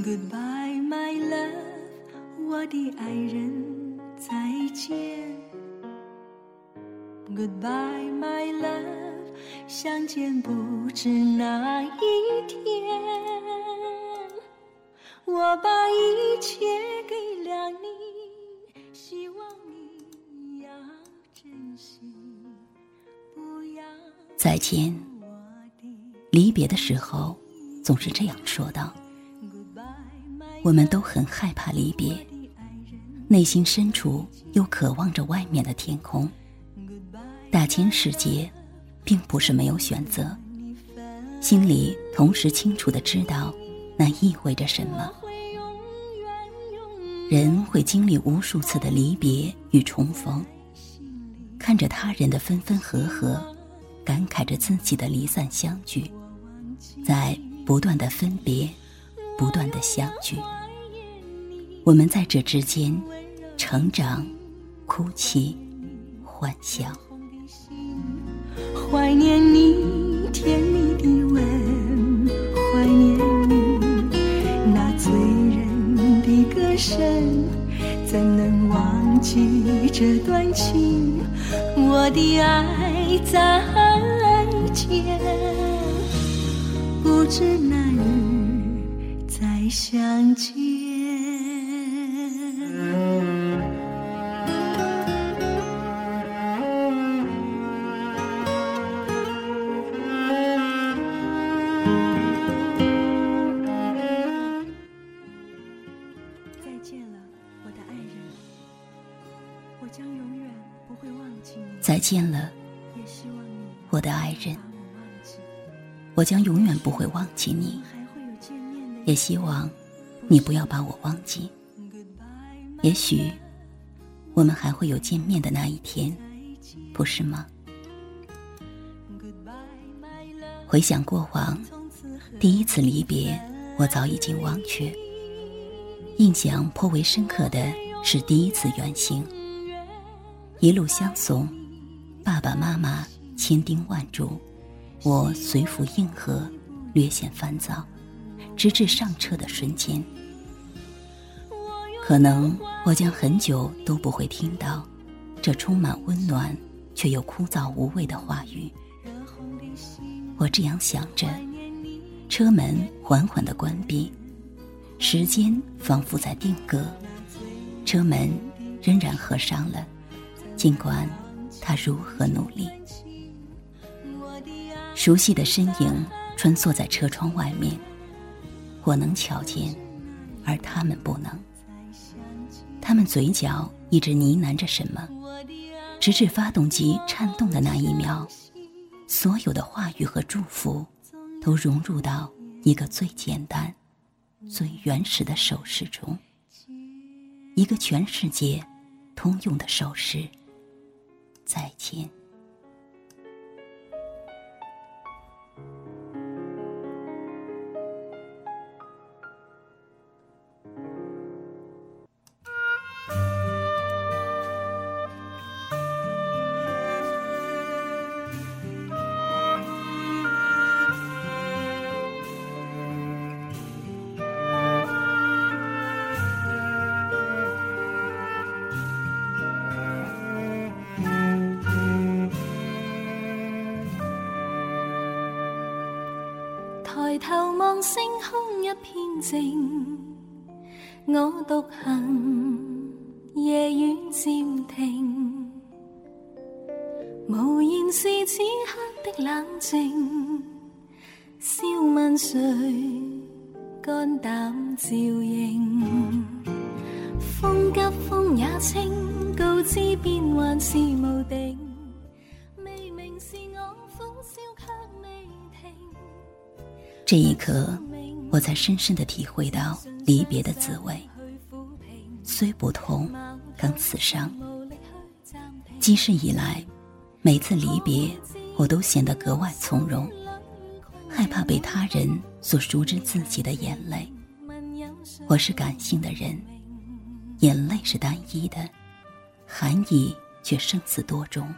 Goodbye, my love，我的爱人，再见。Goodbye, my love，相见不知哪一天。我把一切给了你，希望你要珍惜，不要再见。离别的时候，总是这样说道。我们都很害怕离别，内心深处又渴望着外面的天空。大千世界，并不是没有选择，心里同时清楚的知道，那意味着什么。人会经历无数次的离别与重逢，看着他人的分分合合，感慨着自己的离散相聚，在不断的分别。不断的相聚，我们在这之间成长、哭泣、欢笑。怀念你甜蜜的吻，怀念你那醉人的歌声，怎能忘记这段情？我的爱再见，不知哪日。再相见。再见了，我的爱人，我将永远不会忘记你。再见了，我的爱人。我将永远不会忘记你。也希望你不要把我忘记。也许我们还会有见面的那一天，不是吗？回想过往，第一次离别，我早已经忘却。印象颇为深刻的是第一次远行，一路相送，爸爸妈妈千叮万嘱，我随服应和，略显烦躁。直至上车的瞬间，可能我将很久都不会听到这充满温暖却又枯燥无味的话语。我这样想着，车门缓缓的关闭，时间仿佛在定格，车门仍然合上了，尽管他如何努力。熟悉的身影穿梭在车窗外面。我能瞧见，而他们不能。他们嘴角一直呢喃着什么，直至发动机颤动的那一秒，所有的话语和祝福，都融入到一个最简单、最原始的手势中，一个全世界通用的手势。再见。抬头望星空一片静，我独行，夜雨渐停。无言是此刻的冷静，笑问谁肝胆照应？风急风也清，告知变幻是无定。未明是我苦笑却。这一刻，我才深深的体会到离别的滋味。虽不痛，更刺伤。今世以来，每次离别，我都显得格外从容，害怕被他人所熟知自己的眼泪。我是感性的人，眼泪是单一的，含义却生死多种，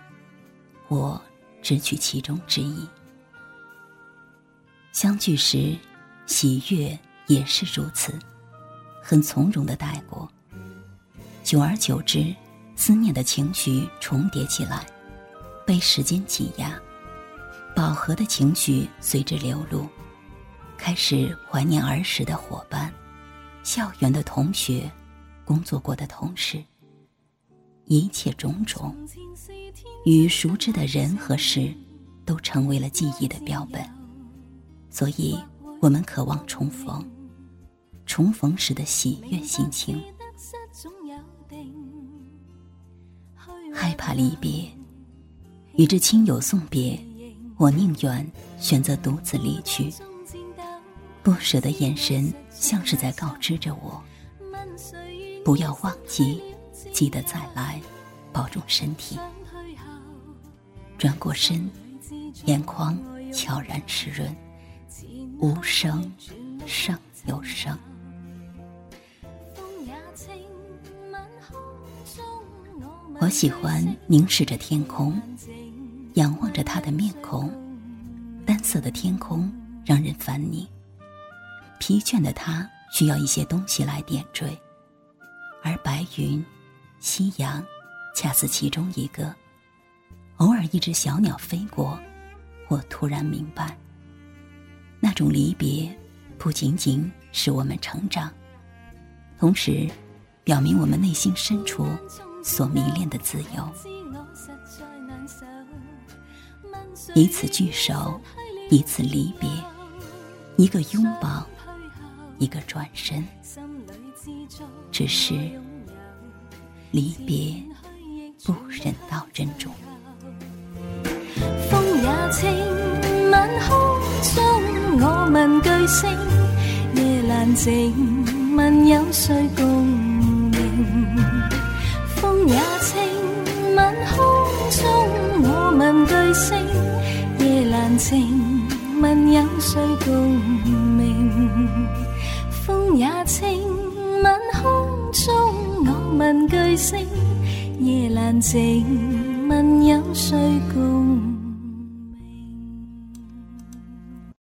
我只取其中之一。相聚时，喜悦也是如此。很从容的带过。久而久之，思念的情绪重叠起来，被时间挤压，饱和的情绪随之流露，开始怀念儿时的伙伴、校园的同学、工作过的同事。一切种种，与熟知的人和事，都成为了记忆的标本。所以，我们渴望重逢，重逢时的喜悦心情。害怕离别，与之亲友送别，我宁愿选择独自离去。不舍的眼神，像是在告知着我：不要忘记。记得再来，保重身体。转过身，眼眶悄然湿润，无声胜有声。我喜欢凝视着天空，仰望着他的面孔。单色的天空让人烦腻，疲倦的他需要一些东西来点缀，而白云。夕阳，恰似其中一个。偶尔，一只小鸟飞过，我突然明白，那种离别，不仅仅使我们成长，同时，表明我们内心深处所迷恋的自由。一次聚首，一次离别，一个拥抱，一个转身，只是。离别不忍到珍重。风也清，问句星，夜阑静，问有谁共鸣？风也清，晚空中我问句星，夜阑静，问有谁共鸣？风也清，晚空中。我问句星，夜阑静，问有谁共？